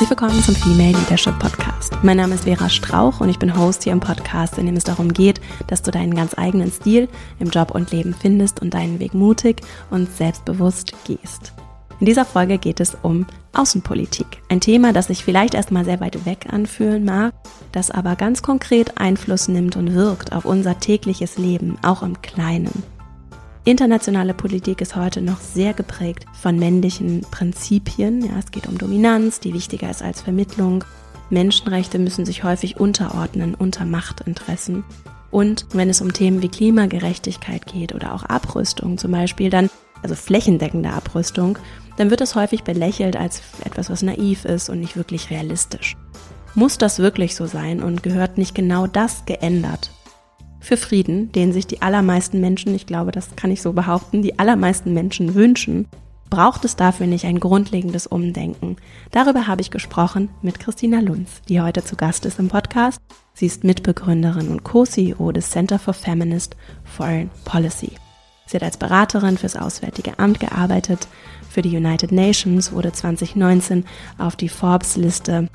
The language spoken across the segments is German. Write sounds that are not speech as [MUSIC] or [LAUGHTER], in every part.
Herzlich willkommen zum Female Leadership Podcast. Mein Name ist Vera Strauch und ich bin Host hier im Podcast, in dem es darum geht, dass du deinen ganz eigenen Stil im Job und Leben findest und deinen Weg mutig und selbstbewusst gehst. In dieser Folge geht es um Außenpolitik. Ein Thema, das sich vielleicht erstmal sehr weit weg anfühlen mag, das aber ganz konkret Einfluss nimmt und wirkt auf unser tägliches Leben, auch im Kleinen. Internationale Politik ist heute noch sehr geprägt von männlichen Prinzipien. Ja, es geht um Dominanz, die wichtiger ist als Vermittlung. Menschenrechte müssen sich häufig unterordnen unter Machtinteressen. Und wenn es um Themen wie Klimagerechtigkeit geht oder auch Abrüstung zum Beispiel, dann, also flächendeckende Abrüstung, dann wird es häufig belächelt als etwas, was naiv ist und nicht wirklich realistisch. Muss das wirklich so sein und gehört nicht genau das geändert? Für Frieden, den sich die allermeisten Menschen, ich glaube, das kann ich so behaupten, die allermeisten Menschen wünschen, braucht es dafür nicht ein grundlegendes Umdenken. Darüber habe ich gesprochen mit Christina Lunz, die heute zu Gast ist im Podcast. Sie ist Mitbegründerin und Co-CEO des Center for Feminist Foreign Policy. Sie hat als Beraterin fürs Auswärtige Amt gearbeitet, für die United Nations wurde 2019 auf die Forbes-Liste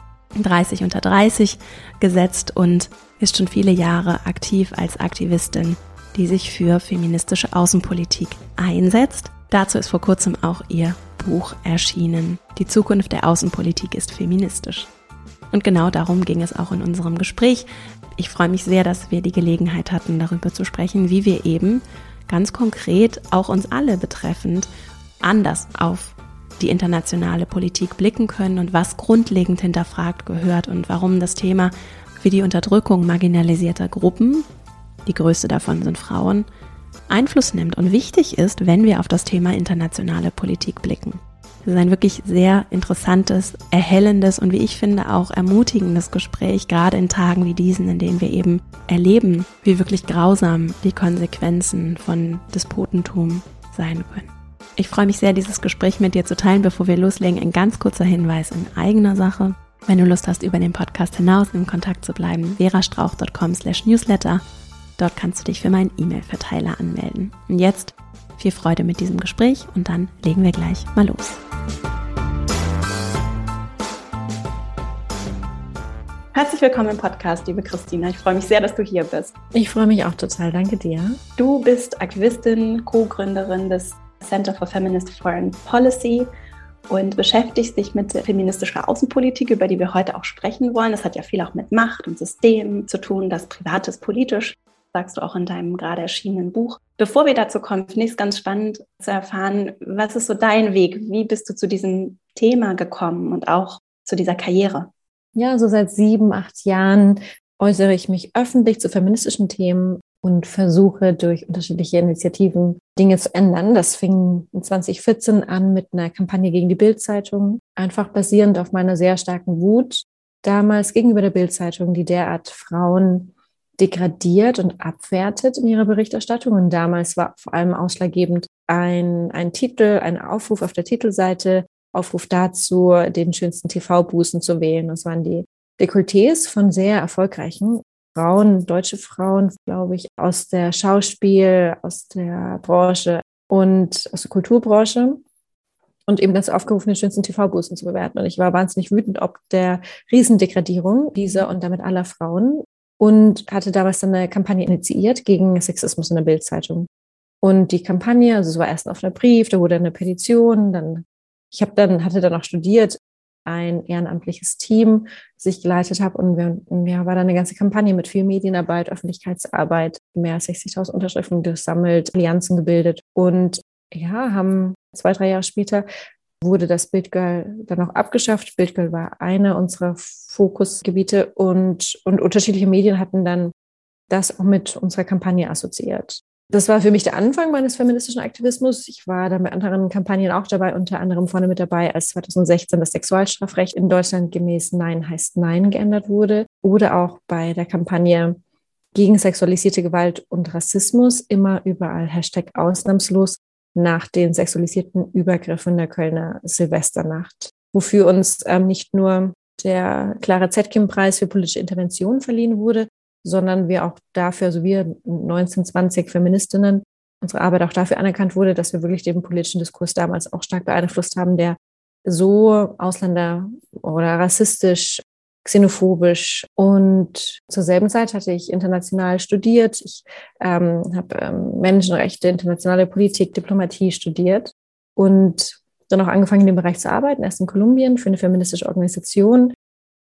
30 unter 30 gesetzt und ist schon viele Jahre aktiv als Aktivistin, die sich für feministische Außenpolitik einsetzt. Dazu ist vor kurzem auch ihr Buch erschienen. Die Zukunft der Außenpolitik ist feministisch. Und genau darum ging es auch in unserem Gespräch. Ich freue mich sehr, dass wir die Gelegenheit hatten, darüber zu sprechen, wie wir eben ganz konkret auch uns alle betreffend anders auf die internationale Politik blicken können und was grundlegend hinterfragt gehört und warum das Thema wie die Unterdrückung marginalisierter Gruppen, die größte davon sind Frauen, Einfluss nimmt und wichtig ist, wenn wir auf das Thema internationale Politik blicken. Es ist ein wirklich sehr interessantes, erhellendes und wie ich finde auch ermutigendes Gespräch, gerade in Tagen wie diesen, in denen wir eben erleben, wie wirklich grausam die Konsequenzen von Despotentum sein können. Ich freue mich sehr, dieses Gespräch mit dir zu teilen. Bevor wir loslegen, ein ganz kurzer Hinweis in eigener Sache. Wenn du Lust hast, über den Podcast hinaus in Kontakt zu bleiben, verastrauch.com slash newsletter. Dort kannst du dich für meinen E-Mail-Verteiler anmelden. Und jetzt viel Freude mit diesem Gespräch und dann legen wir gleich mal los. Herzlich willkommen im Podcast, liebe Christina. Ich freue mich sehr, dass du hier bist. Ich freue mich auch total. Danke dir. Du bist Aktivistin, Co-Gründerin des Center for Feminist Foreign Policy und beschäftigst dich mit feministischer Außenpolitik, über die wir heute auch sprechen wollen. Das hat ja viel auch mit Macht und System zu tun, das Privates politisch, sagst du auch in deinem gerade erschienenen Buch. Bevor wir dazu kommen, finde ich es ganz spannend zu erfahren, was ist so dein Weg? Wie bist du zu diesem Thema gekommen und auch zu dieser Karriere? Ja, so seit sieben, acht Jahren äußere ich mich öffentlich zu feministischen Themen und versuche durch unterschiedliche Initiativen Dinge zu ändern. Das fing in 2014 an mit einer Kampagne gegen die Bildzeitung, einfach basierend auf meiner sehr starken Wut damals gegenüber der Bildzeitung, die derart Frauen degradiert und abwertet in ihrer Berichterstattung. Und damals war vor allem ausschlaggebend ein, ein Titel, ein Aufruf auf der Titelseite, Aufruf dazu, den schönsten TV-Bußen zu wählen. Das waren die Dekolletés von sehr erfolgreichen Frauen, deutsche Frauen, glaube ich, aus der Schauspiel, aus der Branche und aus der Kulturbranche und eben dazu aufgerufen, den schönsten TV-Busen zu bewerten. Und ich war wahnsinnig wütend ob der Riesendegradierung dieser und damit aller Frauen und hatte damals dann eine Kampagne initiiert gegen Sexismus in der Bildzeitung. Und die Kampagne, also es war erst ein offener Brief, da wurde eine Petition, dann ich habe dann hatte dann auch studiert ein ehrenamtliches Team, das ich geleitet habe. Und wir, ja, war da eine ganze Kampagne mit viel Medienarbeit, Öffentlichkeitsarbeit, mehr als 60.000 Unterschriften gesammelt, Allianzen gebildet und ja, haben zwei, drei Jahre später wurde das Bildgirl dann auch abgeschafft. Bildgirl war eine unserer Fokusgebiete und, und unterschiedliche Medien hatten dann das auch mit unserer Kampagne assoziiert. Das war für mich der Anfang meines feministischen Aktivismus. Ich war da mit anderen Kampagnen auch dabei, unter anderem vorne mit dabei, als 2016 das Sexualstrafrecht in Deutschland gemäß Nein heißt Nein geändert wurde. Oder auch bei der Kampagne gegen sexualisierte Gewalt und Rassismus, immer überall Hashtag ausnahmslos nach den sexualisierten Übergriffen der Kölner Silvesternacht, wofür uns ähm, nicht nur der Clara Zetkin-Preis für politische Intervention verliehen wurde, sondern wir auch dafür, also wir 19, 20 Feministinnen, unsere Arbeit auch dafür anerkannt wurde, dass wir wirklich den politischen Diskurs damals auch stark beeinflusst haben, der so Ausländer oder rassistisch, xenophobisch. Und zur selben Zeit hatte ich international studiert. Ich ähm, habe ähm, Menschenrechte, internationale Politik, Diplomatie studiert und dann auch angefangen, in dem Bereich zu arbeiten, erst in Kolumbien für eine feministische Organisation.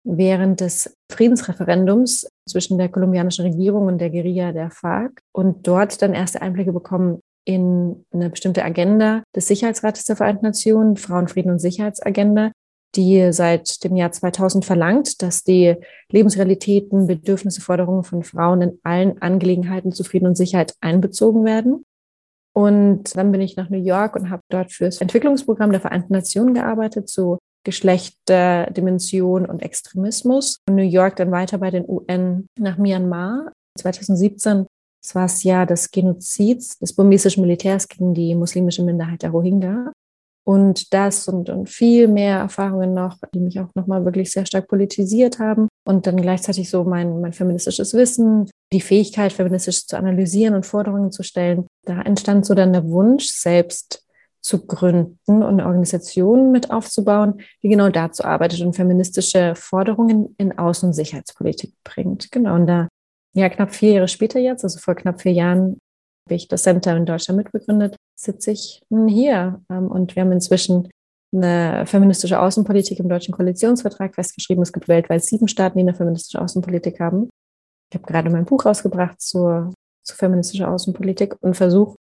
Während des Friedensreferendums zwischen der kolumbianischen Regierung und der Guerilla der FARC und dort dann erste Einblicke bekommen in eine bestimmte Agenda des Sicherheitsrates der Vereinten Nationen, Frauen, Frieden und Sicherheitsagenda, die seit dem Jahr 2000 verlangt, dass die Lebensrealitäten, Bedürfnisse, Forderungen von Frauen in allen Angelegenheiten zu Frieden und Sicherheit einbezogen werden. Und dann bin ich nach New York und habe dort fürs Entwicklungsprogramm der Vereinten Nationen gearbeitet zu Geschlechterdimension und Extremismus. In New York dann weiter bei den UN nach Myanmar. 2017 das war das Jahr des Genozids des burmesischen Militärs gegen die muslimische Minderheit der Rohingya. Und das und, und viel mehr Erfahrungen noch, die mich auch nochmal wirklich sehr stark politisiert haben. Und dann gleichzeitig so mein, mein feministisches Wissen, die Fähigkeit, feministisch zu analysieren und Forderungen zu stellen. Da entstand so dann der Wunsch, selbst zu gründen und eine Organisation mit aufzubauen, die genau dazu arbeitet und feministische Forderungen in Außen- und Sicherheitspolitik bringt. Genau, und da, ja, knapp vier Jahre später jetzt, also vor knapp vier Jahren, habe ich das Center in Deutschland mitbegründet, sitze ich hier. Ähm, und wir haben inzwischen eine feministische Außenpolitik im deutschen Koalitionsvertrag festgeschrieben. Es gibt weltweit sieben Staaten, die eine feministische Außenpolitik haben. Ich habe gerade mein Buch rausgebracht zur, zur feministischen Außenpolitik und versuche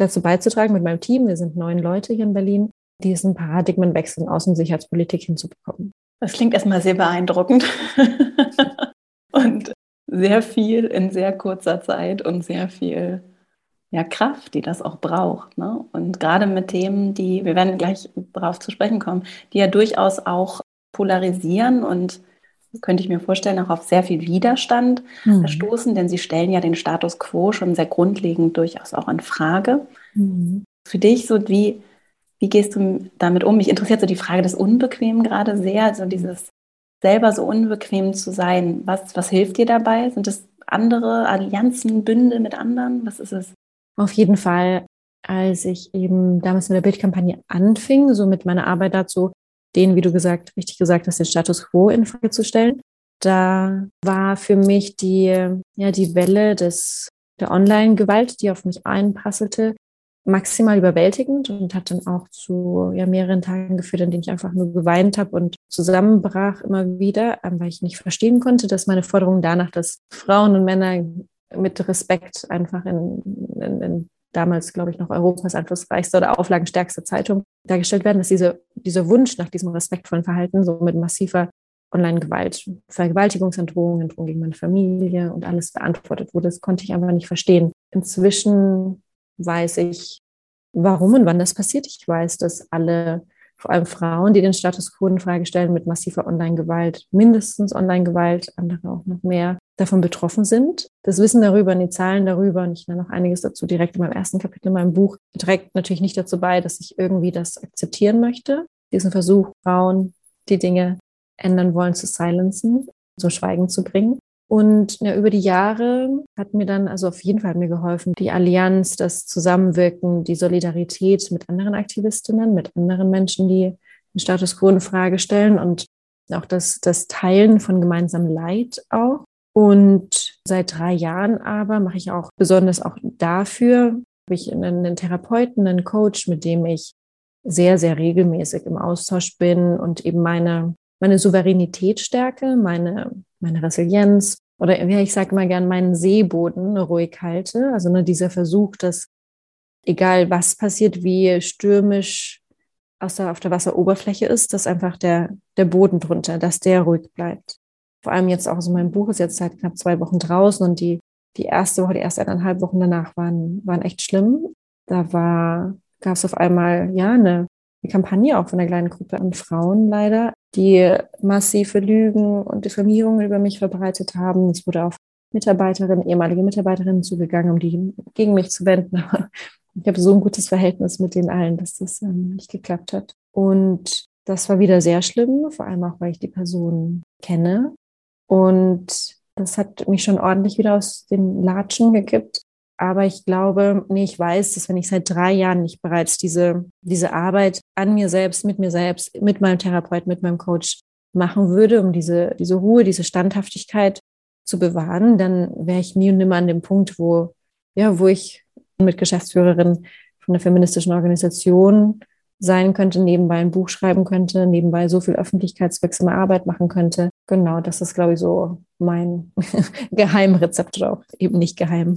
dazu beizutragen mit meinem Team, wir sind neun Leute hier in Berlin, diesen Paradigmenwechsel in Außensicherheitspolitik hinzubekommen. Das klingt erstmal sehr beeindruckend [LAUGHS] und sehr viel in sehr kurzer Zeit und sehr viel ja, Kraft, die das auch braucht. Ne? Und gerade mit Themen, die, wir werden gleich darauf zu sprechen kommen, die ja durchaus auch polarisieren und könnte ich mir vorstellen, auch auf sehr viel Widerstand mhm. stoßen, denn sie stellen ja den Status quo schon sehr grundlegend durchaus auch in Frage. Mhm. Für dich, so wie, wie gehst du damit um? Mich interessiert so die Frage des Unbequemen gerade sehr, also dieses selber so unbequem zu sein. Was, was hilft dir dabei? Sind es andere Allianzen, Bünde mit anderen? Was ist es? Auf jeden Fall, als ich eben damals mit der Bildkampagne anfing, so mit meiner Arbeit dazu, den, wie du gesagt, richtig gesagt hast, den Status quo in Frage zu stellen. Da war für mich die, ja, die Welle des, der Online-Gewalt, die auf mich einprasselte, maximal überwältigend und hat dann auch zu ja, mehreren Tagen geführt, in denen ich einfach nur geweint habe und zusammenbrach immer wieder, ähm, weil ich nicht verstehen konnte, dass meine Forderung danach, dass Frauen und Männer mit Respekt einfach in, in, in damals, glaube ich, noch Europas einflussreichste oder auflagenstärkste Zeitung dargestellt werden, dass diese, dieser Wunsch nach diesem respektvollen Verhalten so mit massiver Online-Gewalt, Vergewaltigungsandrohungen, Drohungen gegen meine Familie und alles beantwortet wurde. Das konnte ich einfach nicht verstehen. Inzwischen weiß ich, warum und wann das passiert. Ich weiß, dass alle, vor allem Frauen, die den Status quo in Frage stellen, mit massiver Online-Gewalt, mindestens Online-Gewalt, andere auch noch mehr, davon betroffen sind. Das Wissen darüber und die Zahlen darüber, und ich nenne noch einiges dazu direkt in meinem ersten Kapitel in meinem Buch, trägt natürlich nicht dazu bei, dass ich irgendwie das akzeptieren möchte. Diesen Versuch, Frauen, die Dinge ändern wollen, zu silenzen, zum Schweigen zu bringen. Und ja, über die Jahre hat mir dann, also auf jeden Fall hat mir geholfen, die Allianz, das Zusammenwirken, die Solidarität mit anderen Aktivistinnen, mit anderen Menschen, die den Status quo in Frage stellen und auch das, das Teilen von gemeinsamem Leid auch. Und seit drei Jahren aber mache ich auch besonders auch dafür, habe ich einen, Therapeuten, einen Coach, mit dem ich sehr, sehr regelmäßig im Austausch bin und eben meine, meine Souveränität stärke, meine, meine Resilienz oder ja, ich sage mal gern meinen Seeboden ruhig halte. Also ne, dieser Versuch, dass egal was passiert, wie stürmisch aus der, auf der Wasseroberfläche ist, dass einfach der, der Boden drunter, dass der ruhig bleibt vor allem jetzt auch so mein Buch ist jetzt seit knapp zwei Wochen draußen und die, die erste Woche, die ersten eineinhalb Wochen danach waren, waren echt schlimm. Da war, gab es auf einmal, ja, eine, eine Kampagne auch von einer kleinen Gruppe an Frauen leider, die massive Lügen und Diffamierungen über mich verbreitet haben. Es wurde auf Mitarbeiterinnen, ehemalige Mitarbeiterinnen zugegangen, um die gegen mich zu wenden. [LAUGHS] Aber ich habe so ein gutes Verhältnis mit den allen, dass das ähm, nicht geklappt hat. Und das war wieder sehr schlimm, vor allem auch, weil ich die Person kenne und das hat mich schon ordentlich wieder aus den Latschen gekippt. Aber ich glaube, nee, ich weiß, dass wenn ich seit drei Jahren nicht bereits diese, diese Arbeit an mir selbst, mit mir selbst, mit meinem Therapeut, mit meinem Coach machen würde, um diese, diese Ruhe, diese Standhaftigkeit zu bewahren, dann wäre ich nie und nimmer an dem Punkt, wo, ja, wo ich mit Geschäftsführerin von einer feministischen Organisation sein könnte, nebenbei ein Buch schreiben könnte, nebenbei so viel öffentlichkeitswirksame Arbeit machen könnte. Genau, das ist, glaube ich, so mein [LAUGHS] Geheimrezept oder auch eben nicht geheim.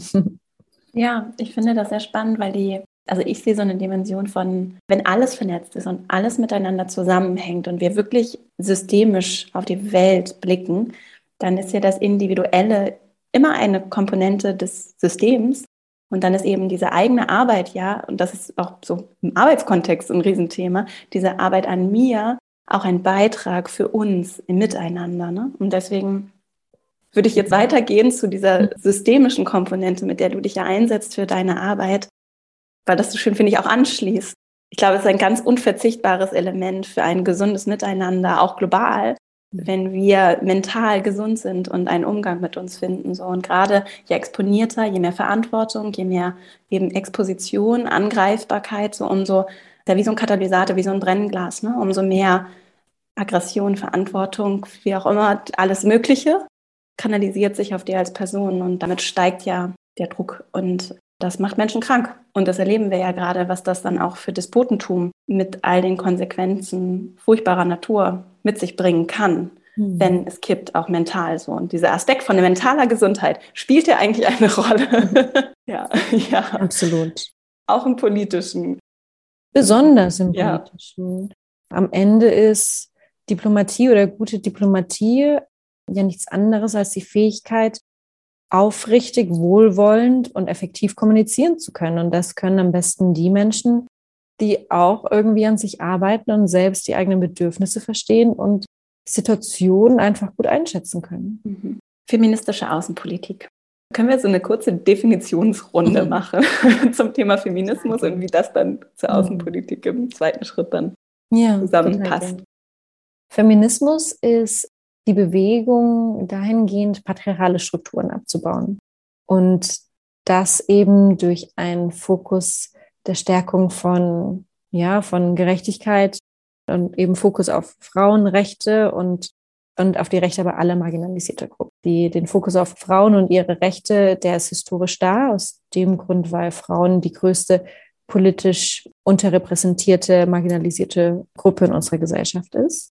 Ja, ich finde das sehr spannend, weil die, also ich sehe so eine Dimension von, wenn alles vernetzt ist und alles miteinander zusammenhängt und wir wirklich systemisch auf die Welt blicken, dann ist ja das Individuelle immer eine Komponente des Systems. Und dann ist eben diese eigene Arbeit, ja, und das ist auch so im Arbeitskontext ein Riesenthema, diese Arbeit an mir auch ein Beitrag für uns im Miteinander. Ne? Und deswegen würde ich jetzt weitergehen zu dieser systemischen Komponente, mit der du dich ja einsetzt für deine Arbeit, weil das so schön, finde ich, auch anschließt. Ich glaube, es ist ein ganz unverzichtbares Element für ein gesundes Miteinander, auch global, wenn wir mental gesund sind und einen Umgang mit uns finden. So. Und gerade je exponierter, je mehr Verantwortung, je mehr eben Exposition, Angreifbarkeit, so umso, ja, wie so ein Katalysator, wie so ein Brennglas, ne? umso mehr Aggression, Verantwortung, wie auch immer, alles Mögliche kanalisiert sich auf dir als Person und damit steigt ja der Druck und das macht Menschen krank. Und das erleben wir ja gerade, was das dann auch für Despotentum mit all den Konsequenzen furchtbarer Natur mit sich bringen kann, mhm. wenn es kippt, auch mental so. Und dieser Aspekt von der mentaler Gesundheit spielt ja eigentlich eine Rolle. [LAUGHS] ja, ja. Absolut. Auch im politischen. Besonders im politischen. Ja. Am Ende ist Diplomatie oder gute Diplomatie ja nichts anderes als die Fähigkeit, aufrichtig, wohlwollend und effektiv kommunizieren zu können. Und das können am besten die Menschen, die auch irgendwie an sich arbeiten und selbst die eigenen Bedürfnisse verstehen und Situationen einfach gut einschätzen können. Mhm. Feministische Außenpolitik. Können wir so eine kurze Definitionsrunde mhm. machen [LAUGHS] zum Thema Feminismus und wie das dann zur mhm. Außenpolitik im zweiten Schritt dann ja, zusammenpasst? Feminismus ist die Bewegung dahingehend, patriarchale Strukturen abzubauen. Und das eben durch einen Fokus der Stärkung von, ja, von Gerechtigkeit und eben Fokus auf Frauenrechte und, und auf die Rechte aber aller marginalisierter Gruppen. Die, den Fokus auf Frauen und ihre Rechte, der ist historisch da, aus dem Grund, weil Frauen die größte politisch unterrepräsentierte, marginalisierte Gruppe in unserer Gesellschaft ist.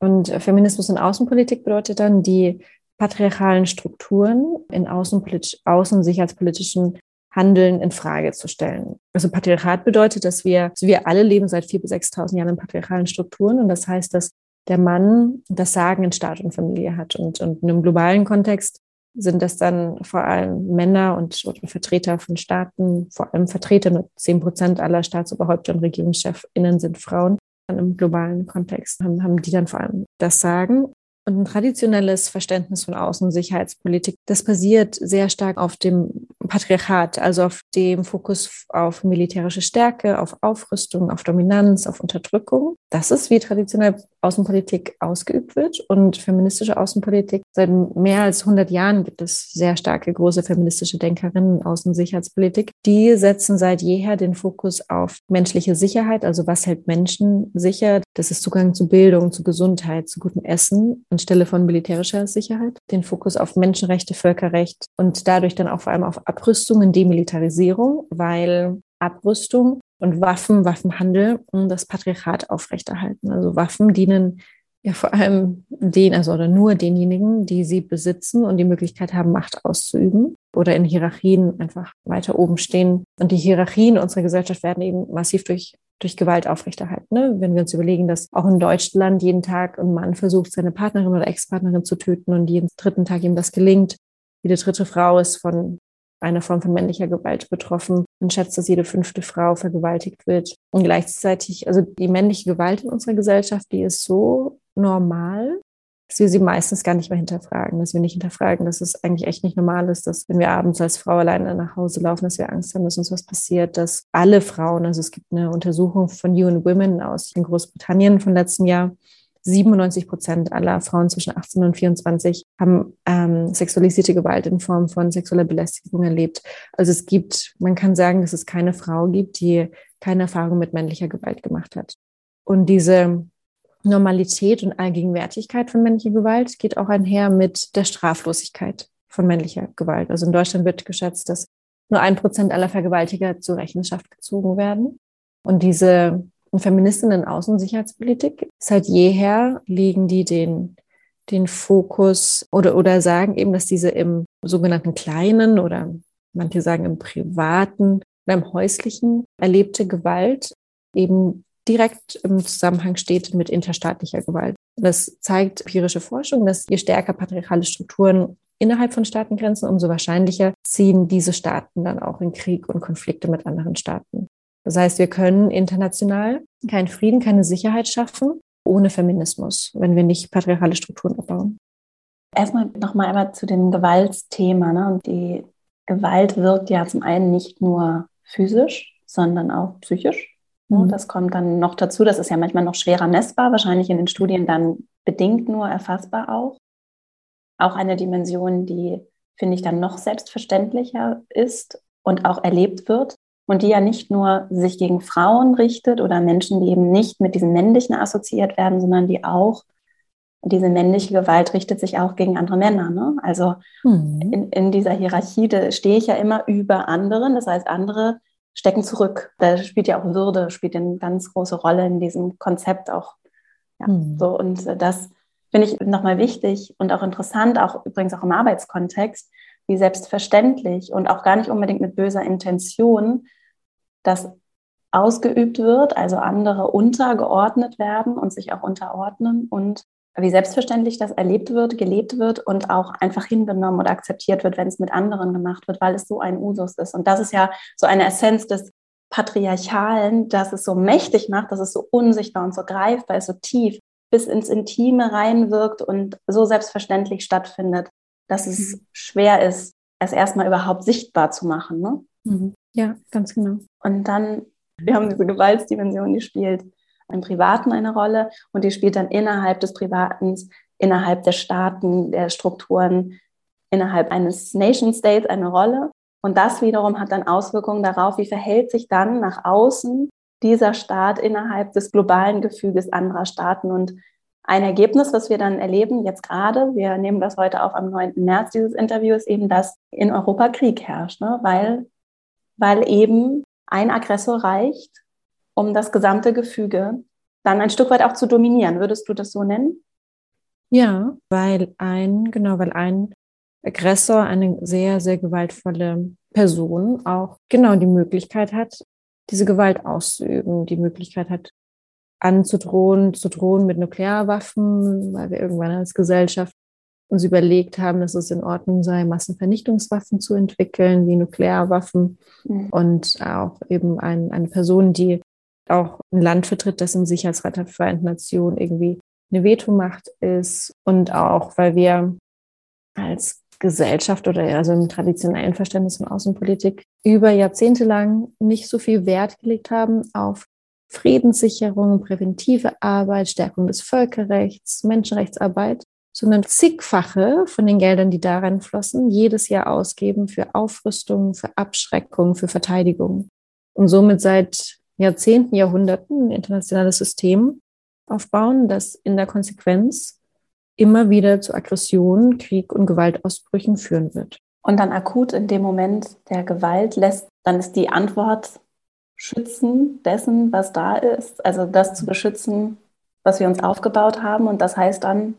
Und Feminismus in Außenpolitik bedeutet dann, die patriarchalen Strukturen in außenpolitisch, außen sicherheitspolitischen Handeln in Frage zu stellen. Also Patriarchat bedeutet, dass wir, also wir alle leben seit 4.000 bis 6.000 Jahren in patriarchalen Strukturen. Und das heißt, dass der Mann das Sagen in Staat und Familie hat. Und, und in einem globalen Kontext sind das dann vor allem Männer und Vertreter von Staaten, vor allem Vertreter, nur 10 Prozent aller Staatsoberhäupter und Regierungschefinnen sind Frauen im globalen Kontext haben, haben die dann vor allem das Sagen. Und ein traditionelles Verständnis von Außensicherheitspolitik, das basiert sehr stark auf dem Patriarchat, also auf dem Fokus auf militärische Stärke, auf Aufrüstung, auf Dominanz, auf Unterdrückung. Das ist, wie traditionell Außenpolitik ausgeübt wird. Und feministische Außenpolitik, seit mehr als 100 Jahren gibt es sehr starke, große feministische Denkerinnen in Außensicherheitspolitik. Die setzen seit jeher den Fokus auf menschliche Sicherheit, also was hält Menschen sicher. Das ist Zugang zu Bildung, zu Gesundheit, zu gutem Essen anstelle von militärischer Sicherheit. Den Fokus auf Menschenrechte, Völkerrecht und dadurch dann auch vor allem auf Abrüstung und Demilitarisierung, weil Abrüstung und Waffen, Waffenhandel das Patriarchat aufrechterhalten. Also Waffen dienen ja vor allem den, also oder nur denjenigen, die sie besitzen und die Möglichkeit haben, Macht auszuüben oder in Hierarchien einfach weiter oben stehen. Und die Hierarchien unserer Gesellschaft werden eben massiv durch, durch Gewalt aufrechterhalten. Ne? Wenn wir uns überlegen, dass auch in Deutschland jeden Tag ein Mann versucht, seine Partnerin oder Ex-Partnerin zu töten und jeden dritten Tag ihm das gelingt. Jede dritte Frau ist von einer Form von männlicher Gewalt betroffen. Man schätzt, dass jede fünfte Frau vergewaltigt wird. Und gleichzeitig, also die männliche Gewalt in unserer Gesellschaft, die ist so normal, dass wir sie meistens gar nicht mehr hinterfragen, dass wir nicht hinterfragen, dass es eigentlich echt nicht normal ist, dass wenn wir abends als Frau alleine nach Hause laufen, dass wir Angst haben, dass uns was passiert, dass alle Frauen, also es gibt eine Untersuchung von UN Women aus Großbritannien von letztem Jahr, 97 Prozent aller Frauen zwischen 18 und 24 haben ähm, sexualisierte Gewalt in Form von sexueller Belästigung erlebt. Also es gibt, man kann sagen, dass es keine Frau gibt, die keine Erfahrung mit männlicher Gewalt gemacht hat. Und diese Normalität und Allgegenwärtigkeit von männlicher Gewalt geht auch einher mit der Straflosigkeit von männlicher Gewalt. Also in Deutschland wird geschätzt, dass nur ein Prozent aller Vergewaltiger zur Rechenschaft gezogen werden. Und diese Feministinnen Außen- und Sicherheitspolitik, seit jeher legen die den, den Fokus oder, oder sagen eben, dass diese im sogenannten kleinen oder manche sagen im privaten oder im häuslichen erlebte Gewalt eben direkt im Zusammenhang steht mit interstaatlicher Gewalt. Das zeigt empirische Forschung, dass je stärker patriarchale Strukturen innerhalb von Staatengrenzen, umso wahrscheinlicher ziehen diese Staaten dann auch in Krieg und Konflikte mit anderen Staaten. Das heißt, wir können international keinen Frieden, keine Sicherheit schaffen ohne Feminismus, wenn wir nicht patriarchale Strukturen abbauen. Erstmal nochmal einmal zu dem Gewaltsthema. Ne? Und die Gewalt wirkt ja zum einen nicht nur physisch, sondern auch psychisch. Ne? Mhm. Das kommt dann noch dazu. Das ist ja manchmal noch schwerer messbar, wahrscheinlich in den Studien dann bedingt nur erfassbar auch. Auch eine Dimension, die, finde ich, dann noch selbstverständlicher ist und auch erlebt wird und die ja nicht nur sich gegen Frauen richtet oder Menschen, die eben nicht mit diesem Männlichen assoziiert werden, sondern die auch, diese männliche Gewalt richtet sich auch gegen andere Männer. Ne? Also mhm. in, in dieser Hierarchie stehe ich ja immer über anderen. Das heißt, andere stecken zurück. Da spielt ja auch Würde, spielt eine ganz große Rolle in diesem Konzept auch. Ja, mhm. so, und das finde ich nochmal wichtig und auch interessant, auch übrigens auch im Arbeitskontext, wie selbstverständlich und auch gar nicht unbedingt mit böser Intention das ausgeübt wird, also andere untergeordnet werden und sich auch unterordnen und wie selbstverständlich das erlebt wird, gelebt wird und auch einfach hingenommen oder akzeptiert wird, wenn es mit anderen gemacht wird, weil es so ein Usus ist. Und das ist ja so eine Essenz des Patriarchalen, dass es so mächtig macht, dass es so unsichtbar und so greifbar ist, so tief bis ins Intime reinwirkt und so selbstverständlich stattfindet, dass es mhm. schwer ist, es erstmal überhaupt sichtbar zu machen. Ne? Mhm. Ja, ganz genau. Und dann, wir haben diese Gewaltsdimension, die spielt im Privaten eine Rolle und die spielt dann innerhalb des Privaten, innerhalb der Staaten, der Strukturen, innerhalb eines Nation States eine Rolle. Und das wiederum hat dann Auswirkungen darauf, wie verhält sich dann nach außen dieser Staat innerhalb des globalen Gefüges anderer Staaten. Und ein Ergebnis, was wir dann erleben, jetzt gerade, wir nehmen das heute auf am 9. März, dieses Interview, ist eben, dass in Europa Krieg herrscht, ne? weil, weil eben ein Aggressor reicht, um das gesamte Gefüge dann ein Stück weit auch zu dominieren. Würdest du das so nennen? Ja, weil ein, genau, weil ein Aggressor, eine sehr, sehr gewaltvolle Person auch genau die Möglichkeit hat, diese Gewalt auszuüben, die Möglichkeit hat, anzudrohen, zu drohen mit Nuklearwaffen, weil wir irgendwann als Gesellschaft uns überlegt haben, dass es in Ordnung sei, Massenvernichtungswaffen zu entwickeln, wie Nuklearwaffen. Mhm. Und auch eben ein, eine Person, die auch ein Land vertritt, das im Sicherheitsrat der Vereinten Nationen irgendwie eine Vetomacht ist. Und auch, weil wir als Gesellschaft oder also im traditionellen Verständnis von Außenpolitik über Jahrzehnte lang nicht so viel Wert gelegt haben auf Friedenssicherung, präventive Arbeit, Stärkung des Völkerrechts, Menschenrechtsarbeit, sondern zigfache von den Geldern, die darin flossen, jedes Jahr ausgeben für Aufrüstung, für Abschreckung, für Verteidigung. Und somit seit Jahrzehnten, Jahrhunderten ein internationales System aufbauen, das in der Konsequenz immer wieder zu Aggressionen, Krieg und Gewaltausbrüchen führen wird. Und dann akut in dem Moment der Gewalt lässt, dann ist die Antwort Schützen dessen, was da ist, also das zu beschützen, was wir uns aufgebaut haben. Und das heißt dann.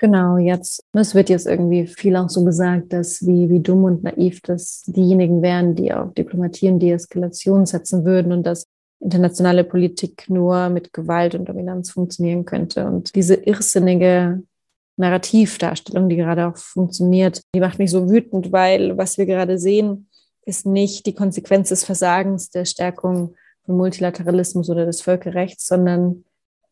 Genau, jetzt, es wird jetzt irgendwie viel auch so gesagt, dass wie, wie dumm und naiv das diejenigen wären, die auf Diplomatie und Deeskalation setzen würden und dass internationale Politik nur mit Gewalt und Dominanz funktionieren könnte. Und diese irrsinnige Narrativdarstellung, die gerade auch funktioniert, die macht mich so wütend, weil was wir gerade sehen, ist nicht die Konsequenz des Versagens der Stärkung von Multilateralismus oder des Völkerrechts, sondern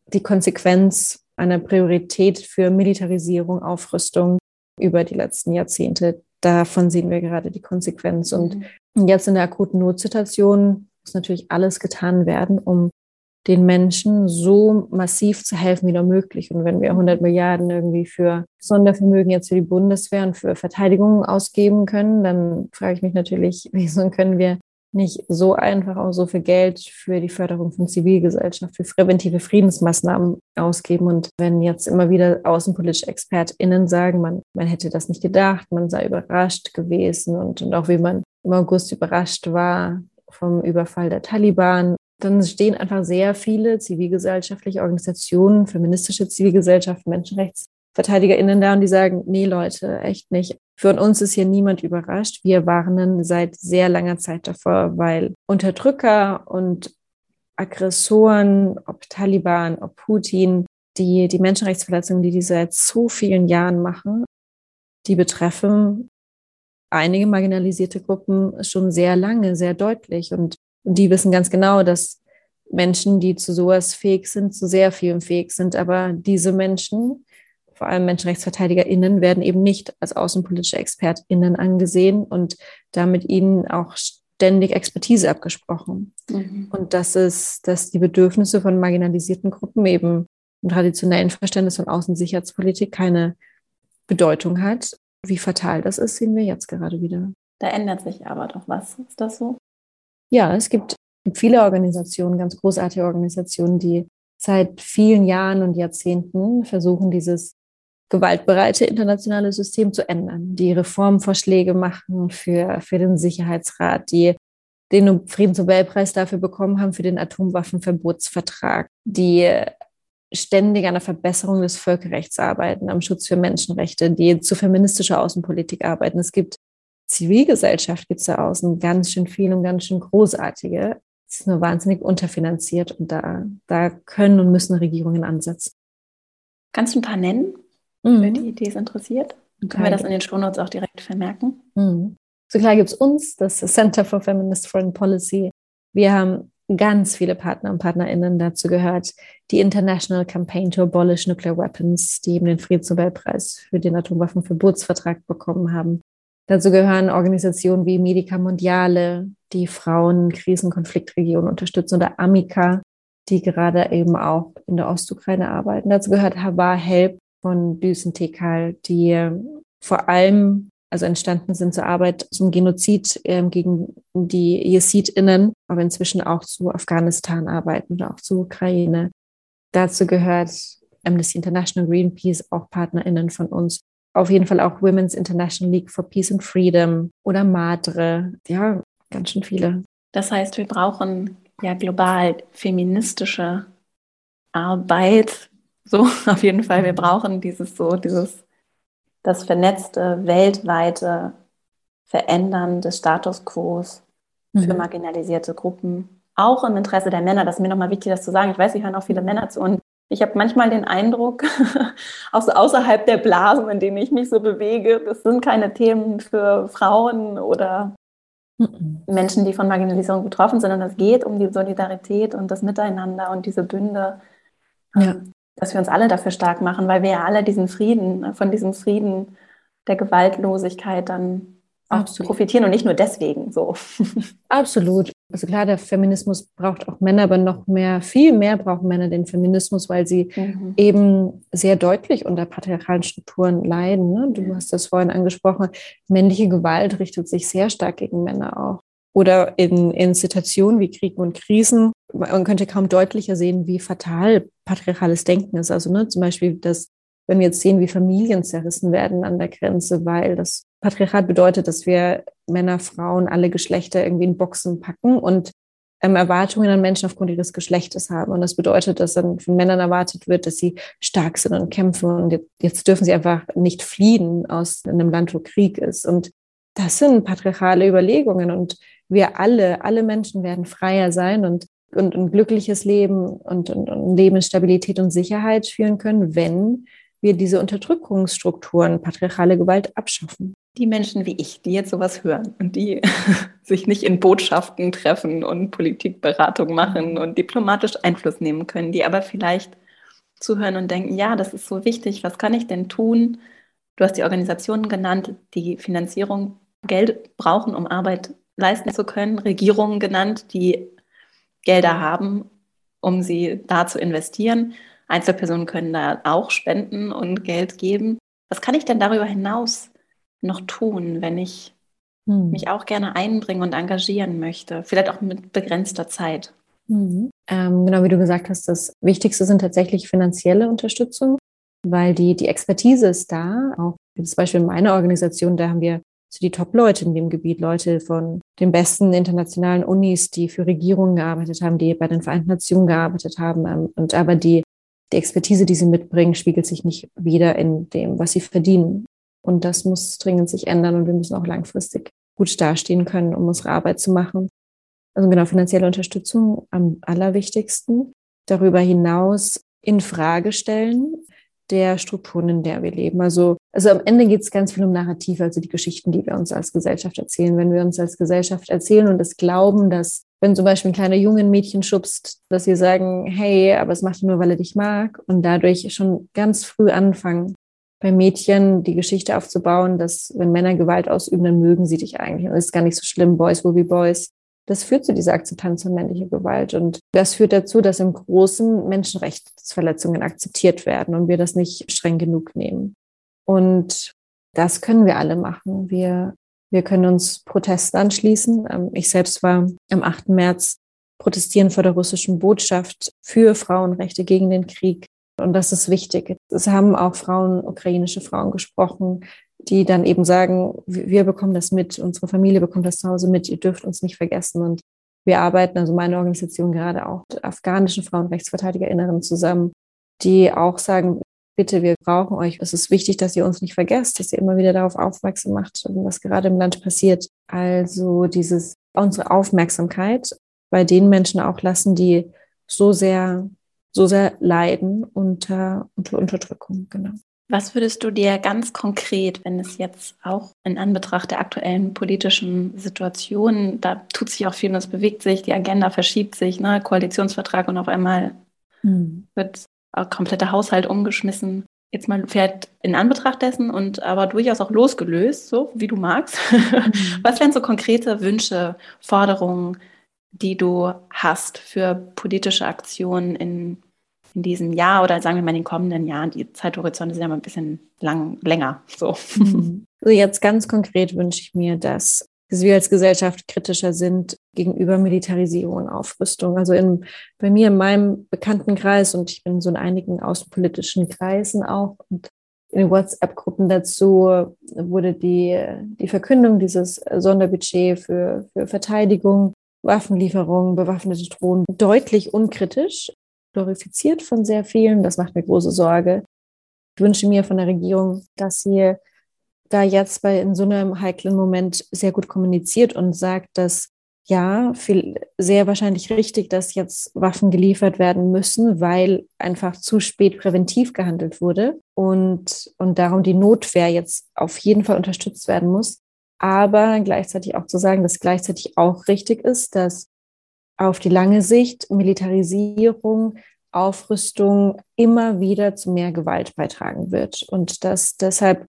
die Konsequenz einer Priorität für Militarisierung, Aufrüstung über die letzten Jahrzehnte. Davon sehen wir gerade die Konsequenz. Und mhm. jetzt in der akuten Notsituation muss natürlich alles getan werden, um den Menschen so massiv zu helfen wie nur möglich. Und wenn wir 100 Milliarden irgendwie für Sondervermögen jetzt für die Bundeswehr und für Verteidigung ausgeben können, dann frage ich mich natürlich, [LAUGHS] wieso können wir nicht so einfach auch so viel Geld für die Förderung von Zivilgesellschaft, für präventive Friedensmaßnahmen ausgeben. Und wenn jetzt immer wieder außenpolitische ExpertInnen sagen, man, man hätte das nicht gedacht, man sei überrascht gewesen und, und auch wie man im August überrascht war vom Überfall der Taliban, dann stehen einfach sehr viele zivilgesellschaftliche Organisationen, feministische Zivilgesellschaft, MenschenrechtsverteidigerInnen da und die sagen, nee Leute, echt nicht. Für uns ist hier niemand überrascht. Wir warnen seit sehr langer Zeit davor, weil Unterdrücker und Aggressoren, ob Taliban, ob Putin, die, die Menschenrechtsverletzungen, die die seit so vielen Jahren machen, die betreffen einige marginalisierte Gruppen schon sehr lange, sehr deutlich. Und, und die wissen ganz genau, dass Menschen, die zu sowas fähig sind, zu sehr vielem fähig sind. Aber diese Menschen vor allem MenschenrechtsverteidigerInnen werden eben nicht als außenpolitische ExpertInnen angesehen und damit ihnen auch ständig Expertise abgesprochen. Mhm. Und das ist, dass die Bedürfnisse von marginalisierten Gruppen eben im traditionellen Verständnis von Außensicherheitspolitik keine Bedeutung hat. Wie fatal das ist, sehen wir jetzt gerade wieder. Da ändert sich aber doch was. Ist das so? Ja, es gibt viele Organisationen, ganz großartige Organisationen, die seit vielen Jahren und Jahrzehnten versuchen, dieses gewaltbereite internationale System zu ändern, die Reformvorschläge machen für, für den Sicherheitsrat, die den Friedensnobelpreis dafür bekommen haben, für den Atomwaffenverbotsvertrag, die ständig an der Verbesserung des Völkerrechts arbeiten, am Schutz für Menschenrechte, die zu feministischer Außenpolitik arbeiten. Es gibt Zivilgesellschaft, gibt es da außen ganz schön viel und ganz schön großartige. Es ist nur wahnsinnig unterfinanziert und da, da können und müssen Regierungen ansetzen. Kannst du ein paar nennen? Mhm. für die, die es interessiert. Dann können wir das in den Shownotes auch direkt vermerken. Mhm. So klar gibt es uns, das Center for Feminist Foreign Policy. Wir haben ganz viele Partner und PartnerInnen dazu gehört. Die International Campaign to Abolish Nuclear Weapons, die eben den Friedensnobelpreis für den Atomwaffenverbotsvertrag bekommen haben. Dazu gehören Organisationen wie Medica Mondiale, die Frauen in Krisenkonfliktregionen unterstützen, oder Amica, die gerade eben auch in der Ostukraine arbeiten. Dazu gehört Habar Help, von Düsen Tekal, die vor allem also entstanden sind zur Arbeit zum Genozid ähm, gegen die JesidInnen, aber inzwischen auch zu Afghanistan arbeiten oder auch zur Ukraine. Dazu gehört Amnesty International, Greenpeace, auch PartnerInnen von uns. Auf jeden Fall auch Women's International League for Peace and Freedom oder Madre. Ja, ganz schön viele. Das heißt, wir brauchen ja global feministische Arbeit, so, [LAUGHS] auf jeden Fall. Wir brauchen dieses so, dieses, das vernetzte, weltweite Verändern des Status quo für mhm. marginalisierte Gruppen. Auch im Interesse der Männer. Das ist mir nochmal wichtig, das zu sagen. Ich weiß, ich hören auch viele Männer zu. Und ich habe manchmal den Eindruck, [LAUGHS] auch so außerhalb der Blasen, in denen ich mich so bewege, das sind keine Themen für Frauen oder mhm. Menschen, die von Marginalisierung betroffen sind, sondern es geht um die Solidarität und das Miteinander und diese Bünde. Ja. Dass wir uns alle dafür stark machen, weil wir ja alle diesen Frieden, von diesem Frieden der Gewaltlosigkeit dann auch Absolut. profitieren und nicht nur deswegen so. [LAUGHS] Absolut. Also klar, der Feminismus braucht auch Männer, aber noch mehr, viel mehr brauchen Männer den Feminismus, weil sie mhm. eben sehr deutlich unter patriarchalen Strukturen leiden. Ne? Du hast das vorhin angesprochen. Männliche Gewalt richtet sich sehr stark gegen Männer auch. Oder in, in Situationen wie Kriegen und Krisen man könnte kaum deutlicher sehen, wie fatal patriarchales Denken ist. Also ne, zum Beispiel, dass wenn wir jetzt sehen, wie Familien zerrissen werden an der Grenze, weil das Patriarchat bedeutet, dass wir Männer, Frauen, alle Geschlechter irgendwie in Boxen packen und ähm, Erwartungen an Menschen aufgrund ihres Geschlechtes haben. Und das bedeutet, dass dann von Männern erwartet wird, dass sie stark sind und kämpfen. Und jetzt dürfen sie einfach nicht fliehen aus einem Land, wo Krieg ist. Und das sind patriarchale Überlegungen. Und wir alle, alle Menschen werden freier sein und und ein glückliches Leben und, und, und Leben und Sicherheit führen können, wenn wir diese Unterdrückungsstrukturen, patriarchale Gewalt abschaffen. Die Menschen wie ich, die jetzt sowas hören und die [LAUGHS] sich nicht in Botschaften treffen und Politikberatung machen und diplomatisch Einfluss nehmen können, die aber vielleicht zuhören und denken, ja, das ist so wichtig, was kann ich denn tun? Du hast die Organisationen genannt, die Finanzierung, Geld brauchen, um Arbeit leisten zu können, Regierungen genannt, die Gelder haben, um sie da zu investieren. Einzelpersonen können da auch spenden und Geld geben. Was kann ich denn darüber hinaus noch tun, wenn ich hm. mich auch gerne einbringen und engagieren möchte? Vielleicht auch mit begrenzter Zeit. Mhm. Ähm, genau wie du gesagt hast, das Wichtigste sind tatsächlich finanzielle Unterstützung, weil die, die Expertise ist da. Auch zum Beispiel in meiner Organisation, da haben wir so die Top-Leute in dem Gebiet, Leute von den besten internationalen Unis, die für Regierungen gearbeitet haben, die bei den Vereinten Nationen gearbeitet haben. Ähm, und aber die, die Expertise, die sie mitbringen, spiegelt sich nicht wieder in dem, was sie verdienen. Und das muss dringend sich ändern und wir müssen auch langfristig gut dastehen können, um unsere Arbeit zu machen. Also genau, finanzielle Unterstützung am allerwichtigsten. Darüber hinaus in Frage stellen der Strukturen, in der wir leben. Also, also am Ende geht es ganz viel um Narrativ, also die Geschichten, die wir uns als Gesellschaft erzählen. Wenn wir uns als Gesellschaft erzählen und es glauben, dass wenn zum Beispiel ein kleiner Junge ein Mädchen schubst, dass wir sagen, hey, aber es macht er nur, weil er dich mag und dadurch schon ganz früh anfangen, bei Mädchen die Geschichte aufzubauen, dass wenn Männer Gewalt ausüben, dann mögen sie dich eigentlich. Und es ist gar nicht so schlimm, Boys will be Boys das führt zu dieser Akzeptanz von männlicher Gewalt. Und das führt dazu, dass im Großen Menschenrechtsverletzungen akzeptiert werden und wir das nicht streng genug nehmen. Und das können wir alle machen. Wir, wir können uns Protesten anschließen. Ähm, ich selbst war am 8. März protestieren vor der russischen Botschaft für Frauenrechte gegen den Krieg. Und das ist wichtig. Es haben auch Frauen, ukrainische Frauen gesprochen, die dann eben sagen, wir bekommen das mit, unsere Familie bekommt das zu Hause mit, ihr dürft uns nicht vergessen. Und wir arbeiten, also meine Organisation gerade auch mit afghanischen Frauenrechtsverteidigerinnen zusammen, die auch sagen, bitte, wir brauchen euch. Es ist wichtig, dass ihr uns nicht vergesst, dass ihr immer wieder darauf aufmerksam macht, was gerade im Land passiert. Also dieses, unsere Aufmerksamkeit bei den Menschen auch lassen, die so sehr, so sehr leiden unter, unter Unterdrückung, genau. Was würdest du dir ganz konkret, wenn es jetzt auch in Anbetracht der aktuellen politischen Situation, da tut sich auch viel und es bewegt sich, die Agenda verschiebt sich, ne? Koalitionsvertrag und auf einmal mhm. wird ein kompletter Haushalt umgeschmissen. Jetzt mal vielleicht in Anbetracht dessen und aber durchaus auch losgelöst, so wie du magst. Mhm. Was wären so konkrete Wünsche, Forderungen, die du hast für politische Aktionen in in diesem Jahr oder sagen wir mal in den kommenden Jahren, die Zeithorizonte sind ja mal ein bisschen lang, länger. So. Mhm. Also jetzt ganz konkret wünsche ich mir, dass, dass wir als Gesellschaft kritischer sind gegenüber Militarisierung und Aufrüstung. Also in, bei mir in meinem Bekanntenkreis und ich bin so in einigen außenpolitischen Kreisen auch und in den WhatsApp-Gruppen dazu wurde die, die Verkündung dieses Sonderbudget für, für Verteidigung Waffenlieferungen, bewaffnete Drohnen deutlich unkritisch glorifiziert von sehr vielen. Das macht mir große Sorge. Ich wünsche mir von der Regierung, dass sie da jetzt bei in so einem heiklen Moment sehr gut kommuniziert und sagt, dass ja, viel, sehr wahrscheinlich richtig, dass jetzt Waffen geliefert werden müssen, weil einfach zu spät präventiv gehandelt wurde und, und darum die Notwehr jetzt auf jeden Fall unterstützt werden muss. Aber gleichzeitig auch zu sagen, dass gleichzeitig auch richtig ist, dass auf die lange Sicht Militarisierung, Aufrüstung immer wieder zu mehr Gewalt beitragen wird und dass deshalb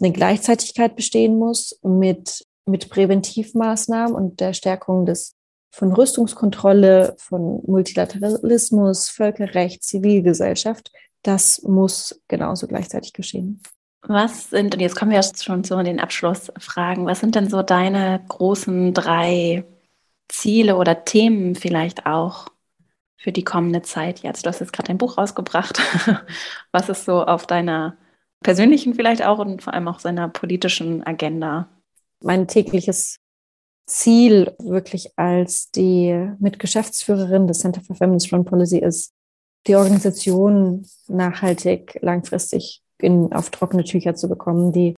eine Gleichzeitigkeit bestehen muss mit, mit Präventivmaßnahmen und der Stärkung des von Rüstungskontrolle, von Multilateralismus, Völkerrecht, Zivilgesellschaft. Das muss genauso gleichzeitig geschehen. Was sind, und jetzt kommen wir schon zu den Abschlussfragen, was sind denn so deine großen drei Ziele oder Themen vielleicht auch für die kommende Zeit jetzt? Du hast jetzt gerade ein Buch rausgebracht. [LAUGHS] Was ist so auf deiner persönlichen vielleicht auch und vor allem auch seiner politischen Agenda? Mein tägliches Ziel wirklich als die Mitgeschäftsführerin des Center for Feminist Foreign Policy ist, die Organisation nachhaltig, langfristig in, auf trockene Tücher zu bekommen, die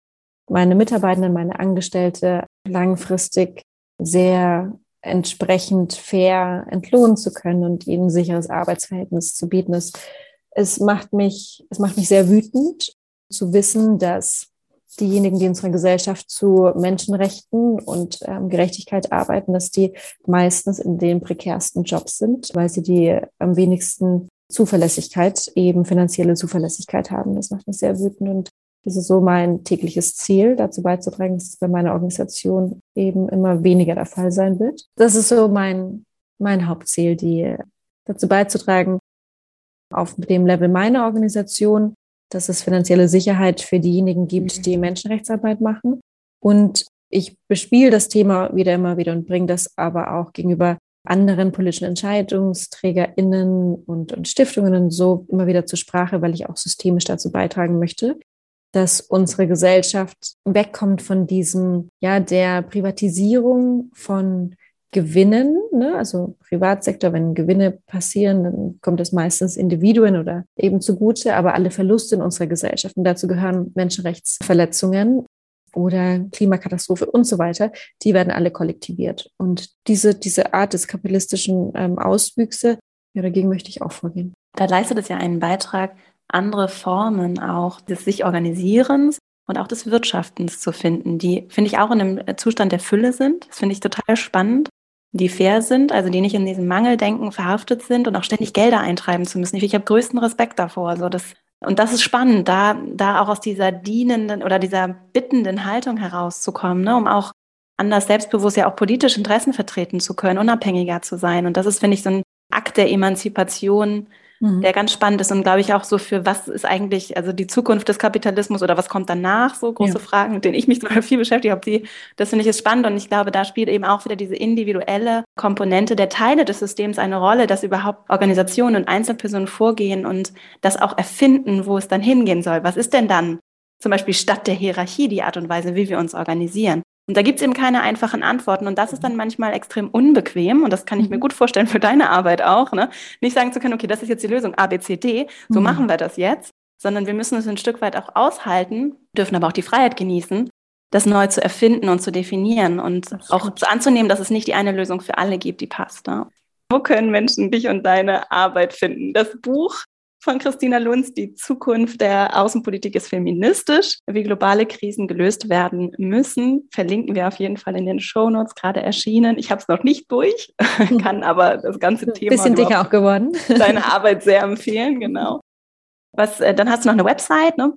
meine Mitarbeitenden, meine Angestellte langfristig sehr entsprechend fair entlohnen zu können und ihnen ein sicheres Arbeitsverhältnis zu bieten. Es, es, macht mich, es macht mich sehr wütend zu wissen, dass diejenigen, die in unserer Gesellschaft zu Menschenrechten und ähm, Gerechtigkeit arbeiten, dass die meistens in den prekärsten Jobs sind, weil sie die am wenigsten Zuverlässigkeit, eben finanzielle Zuverlässigkeit haben. Das macht mich sehr wütend und das ist so mein tägliches Ziel, dazu beizutragen, dass es bei meiner Organisation eben immer weniger der Fall sein wird. Das ist so mein, mein Hauptziel, die, dazu beizutragen, auf dem Level meiner Organisation, dass es finanzielle Sicherheit für diejenigen gibt, mhm. die Menschenrechtsarbeit machen. Und ich bespiele das Thema wieder immer wieder und bringe das aber auch gegenüber anderen politischen EntscheidungsträgerInnen und, und Stiftungen so immer wieder zur Sprache, weil ich auch systemisch dazu beitragen möchte, dass unsere Gesellschaft wegkommt von diesem, ja, der Privatisierung von Gewinnen, ne? also Privatsektor, wenn Gewinne passieren, dann kommt es meistens Individuen oder eben zugute, aber alle Verluste in unserer Gesellschaft, und dazu gehören Menschenrechtsverletzungen oder Klimakatastrophe und so weiter, die werden alle kollektiviert. Und diese, diese Art des kapitalistischen ähm, Auswüchse, ja, dagegen möchte ich auch vorgehen. Da leistet es ja einen Beitrag, andere Formen auch des sich Organisierens und auch des Wirtschaftens zu finden, die, finde ich, auch in einem Zustand der Fülle sind. Das finde ich total spannend. Die fair sind, also die nicht in diesem Mangeldenken verhaftet sind und auch ständig Gelder eintreiben zu müssen. Ich, ich habe größten Respekt davor. Also das, und das ist spannend, da, da auch aus dieser dienenden oder dieser bittenden Haltung herauszukommen, ne, um auch anders selbstbewusst ja auch politische Interessen vertreten zu können, unabhängiger zu sein. Und das ist, finde ich, so ein Akt der Emanzipation, mhm. der ganz spannend ist und glaube ich auch so für was ist eigentlich, also die Zukunft des Kapitalismus oder was kommt danach, so große ja. Fragen, mit denen ich mich zum [LAUGHS] viel beschäftige habe. Die, das finde ich ist spannend und ich glaube, da spielt eben auch wieder diese individuelle Komponente der Teile des Systems eine Rolle, dass überhaupt Organisationen und Einzelpersonen vorgehen und das auch erfinden, wo es dann hingehen soll. Was ist denn dann zum Beispiel statt der Hierarchie die Art und Weise, wie wir uns organisieren? Und da gibt es eben keine einfachen Antworten. Und das ist dann manchmal extrem unbequem. Und das kann ich mir mhm. gut vorstellen für deine Arbeit auch. Ne? Nicht sagen zu können, okay, das ist jetzt die Lösung A, B, C, D, so mhm. machen wir das jetzt. Sondern wir müssen es ein Stück weit auch aushalten, dürfen aber auch die Freiheit genießen, das neu zu erfinden und zu definieren und auch anzunehmen, dass es nicht die eine Lösung für alle gibt, die passt. Ne? Wo können Menschen dich und deine Arbeit finden? Das Buch von Christina Lunz. Die Zukunft der Außenpolitik ist feministisch. Wie globale Krisen gelöst werden müssen, verlinken wir auf jeden Fall in den Show Notes gerade erschienen. Ich habe es noch nicht durch, [LAUGHS] kann aber das ganze Thema. Bisschen dicker auch geworden. [LAUGHS] Deine Arbeit sehr empfehlen, genau. Was, äh, dann hast du noch eine Website, ne?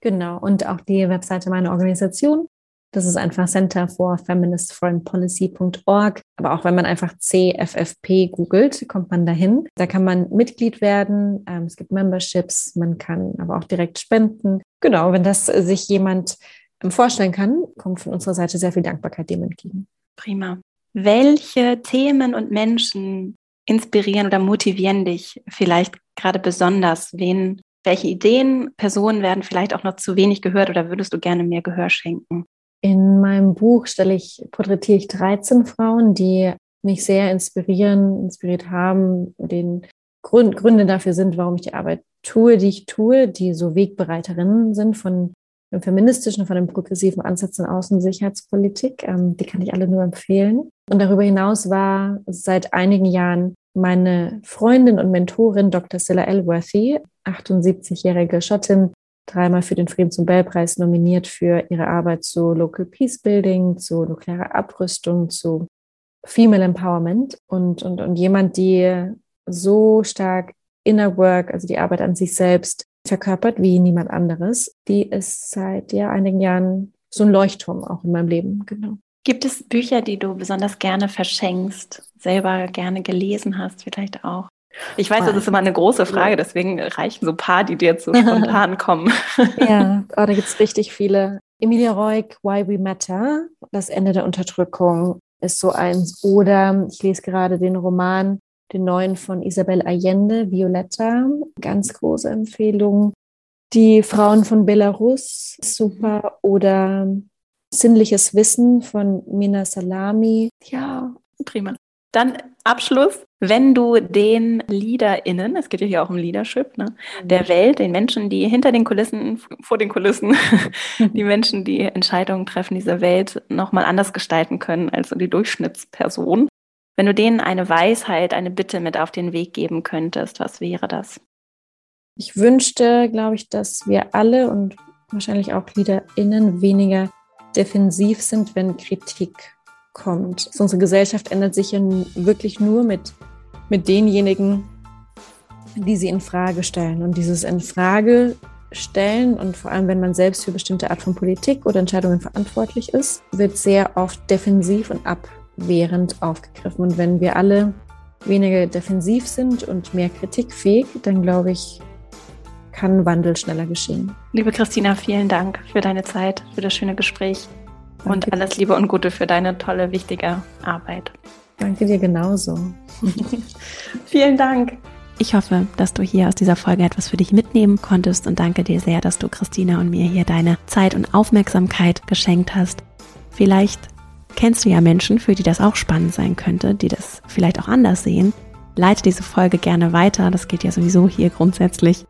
Genau, und auch die Webseite meiner Organisation das ist einfach Center for Feminist Foreign Policy.org. Aber auch wenn man einfach CFFP googelt, kommt man dahin. Da kann man Mitglied werden. Ähm, es gibt Memberships. Man kann aber auch direkt spenden. Genau, wenn das sich jemand ähm, vorstellen kann, kommt von unserer Seite sehr viel Dankbarkeit dem entgegen. Prima. Welche Themen und Menschen inspirieren oder motivieren dich vielleicht gerade besonders? Wen, welche Ideen, Personen werden vielleicht auch noch zu wenig gehört oder würdest du gerne mehr Gehör schenken? In meinem Buch stelle ich, porträtiere ich 13 Frauen, die mich sehr inspirieren, inspiriert haben, den Grund, Gründe dafür sind, warum ich die Arbeit tue, die ich tue, die so Wegbereiterinnen sind von dem feministischen, von dem progressiven Ansatz in Außensicherheitspolitik. Ähm, die kann ich alle nur empfehlen. Und darüber hinaus war seit einigen Jahren meine Freundin und Mentorin Dr. Silla Elworthy, 78-jährige Schottin, dreimal für den Friedensnobelpreis nominiert für ihre Arbeit zu Local Peace Building, zu nuklearer Abrüstung, zu Female Empowerment und, und, und jemand, die so stark Inner Work, also die Arbeit an sich selbst, verkörpert wie niemand anderes. Die ist seit ja einigen Jahren so ein Leuchtturm auch in meinem Leben, genau. Gibt es Bücher, die du besonders gerne verschenkst, selber gerne gelesen hast, vielleicht auch? Ich weiß, das ist immer eine große Frage, deswegen reichen so ein paar, die dir jetzt so spontan kommen. [LAUGHS] ja, [LAUGHS] oh, da gibt es richtig viele. Emilia Roig, Why We Matter, das Ende der Unterdrückung ist so eins. Oder ich lese gerade den Roman, den neuen von Isabel Allende, Violetta, ganz große Empfehlung. Die Frauen von Belarus, super. Oder Sinnliches Wissen von Mina Salami. Ja, prima. Dann Abschluss, wenn du den LeaderInnen, es geht ja hier auch um Leadership, ne, der mhm. Welt, den Menschen, die hinter den Kulissen, vor den Kulissen, [LAUGHS] die Menschen, die Entscheidungen treffen, dieser Welt nochmal anders gestalten können als die Durchschnittsperson, wenn du denen eine Weisheit, eine Bitte mit auf den Weg geben könntest, was wäre das? Ich wünschte, glaube ich, dass wir alle und wahrscheinlich auch LeaderInnen weniger defensiv sind, wenn Kritik kommt. Unsere Gesellschaft ändert sich ja wirklich nur mit, mit denjenigen, die sie in Frage stellen. Und dieses in Frage stellen und vor allem, wenn man selbst für bestimmte Art von Politik oder Entscheidungen verantwortlich ist, wird sehr oft defensiv und abwehrend aufgegriffen. Und wenn wir alle weniger defensiv sind und mehr kritikfähig, dann glaube ich, kann Wandel schneller geschehen. Liebe Christina, vielen Dank für deine Zeit, für das schöne Gespräch Danke. und alles Liebe und Gute für deine tolle, wichtige Arbeit. Danke dir genauso. [LAUGHS] vielen Dank. Ich hoffe, dass du hier aus dieser Folge etwas für dich mitnehmen konntest und danke dir sehr, dass du Christina und mir hier deine Zeit und Aufmerksamkeit geschenkt hast. Vielleicht kennst du ja Menschen, für die das auch spannend sein könnte, die das vielleicht auch anders sehen. Leite diese Folge gerne weiter, das geht ja sowieso hier grundsätzlich.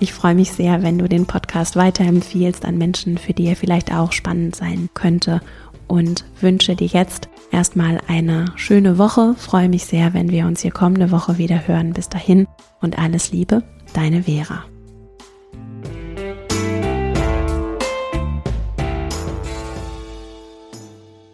Ich freue mich sehr, wenn du den Podcast weiterempfiehlst an Menschen, für die er vielleicht auch spannend sein könnte und wünsche dir jetzt erstmal eine schöne Woche. Freue mich sehr, wenn wir uns hier kommende Woche wieder hören. Bis dahin und alles Liebe, deine Vera.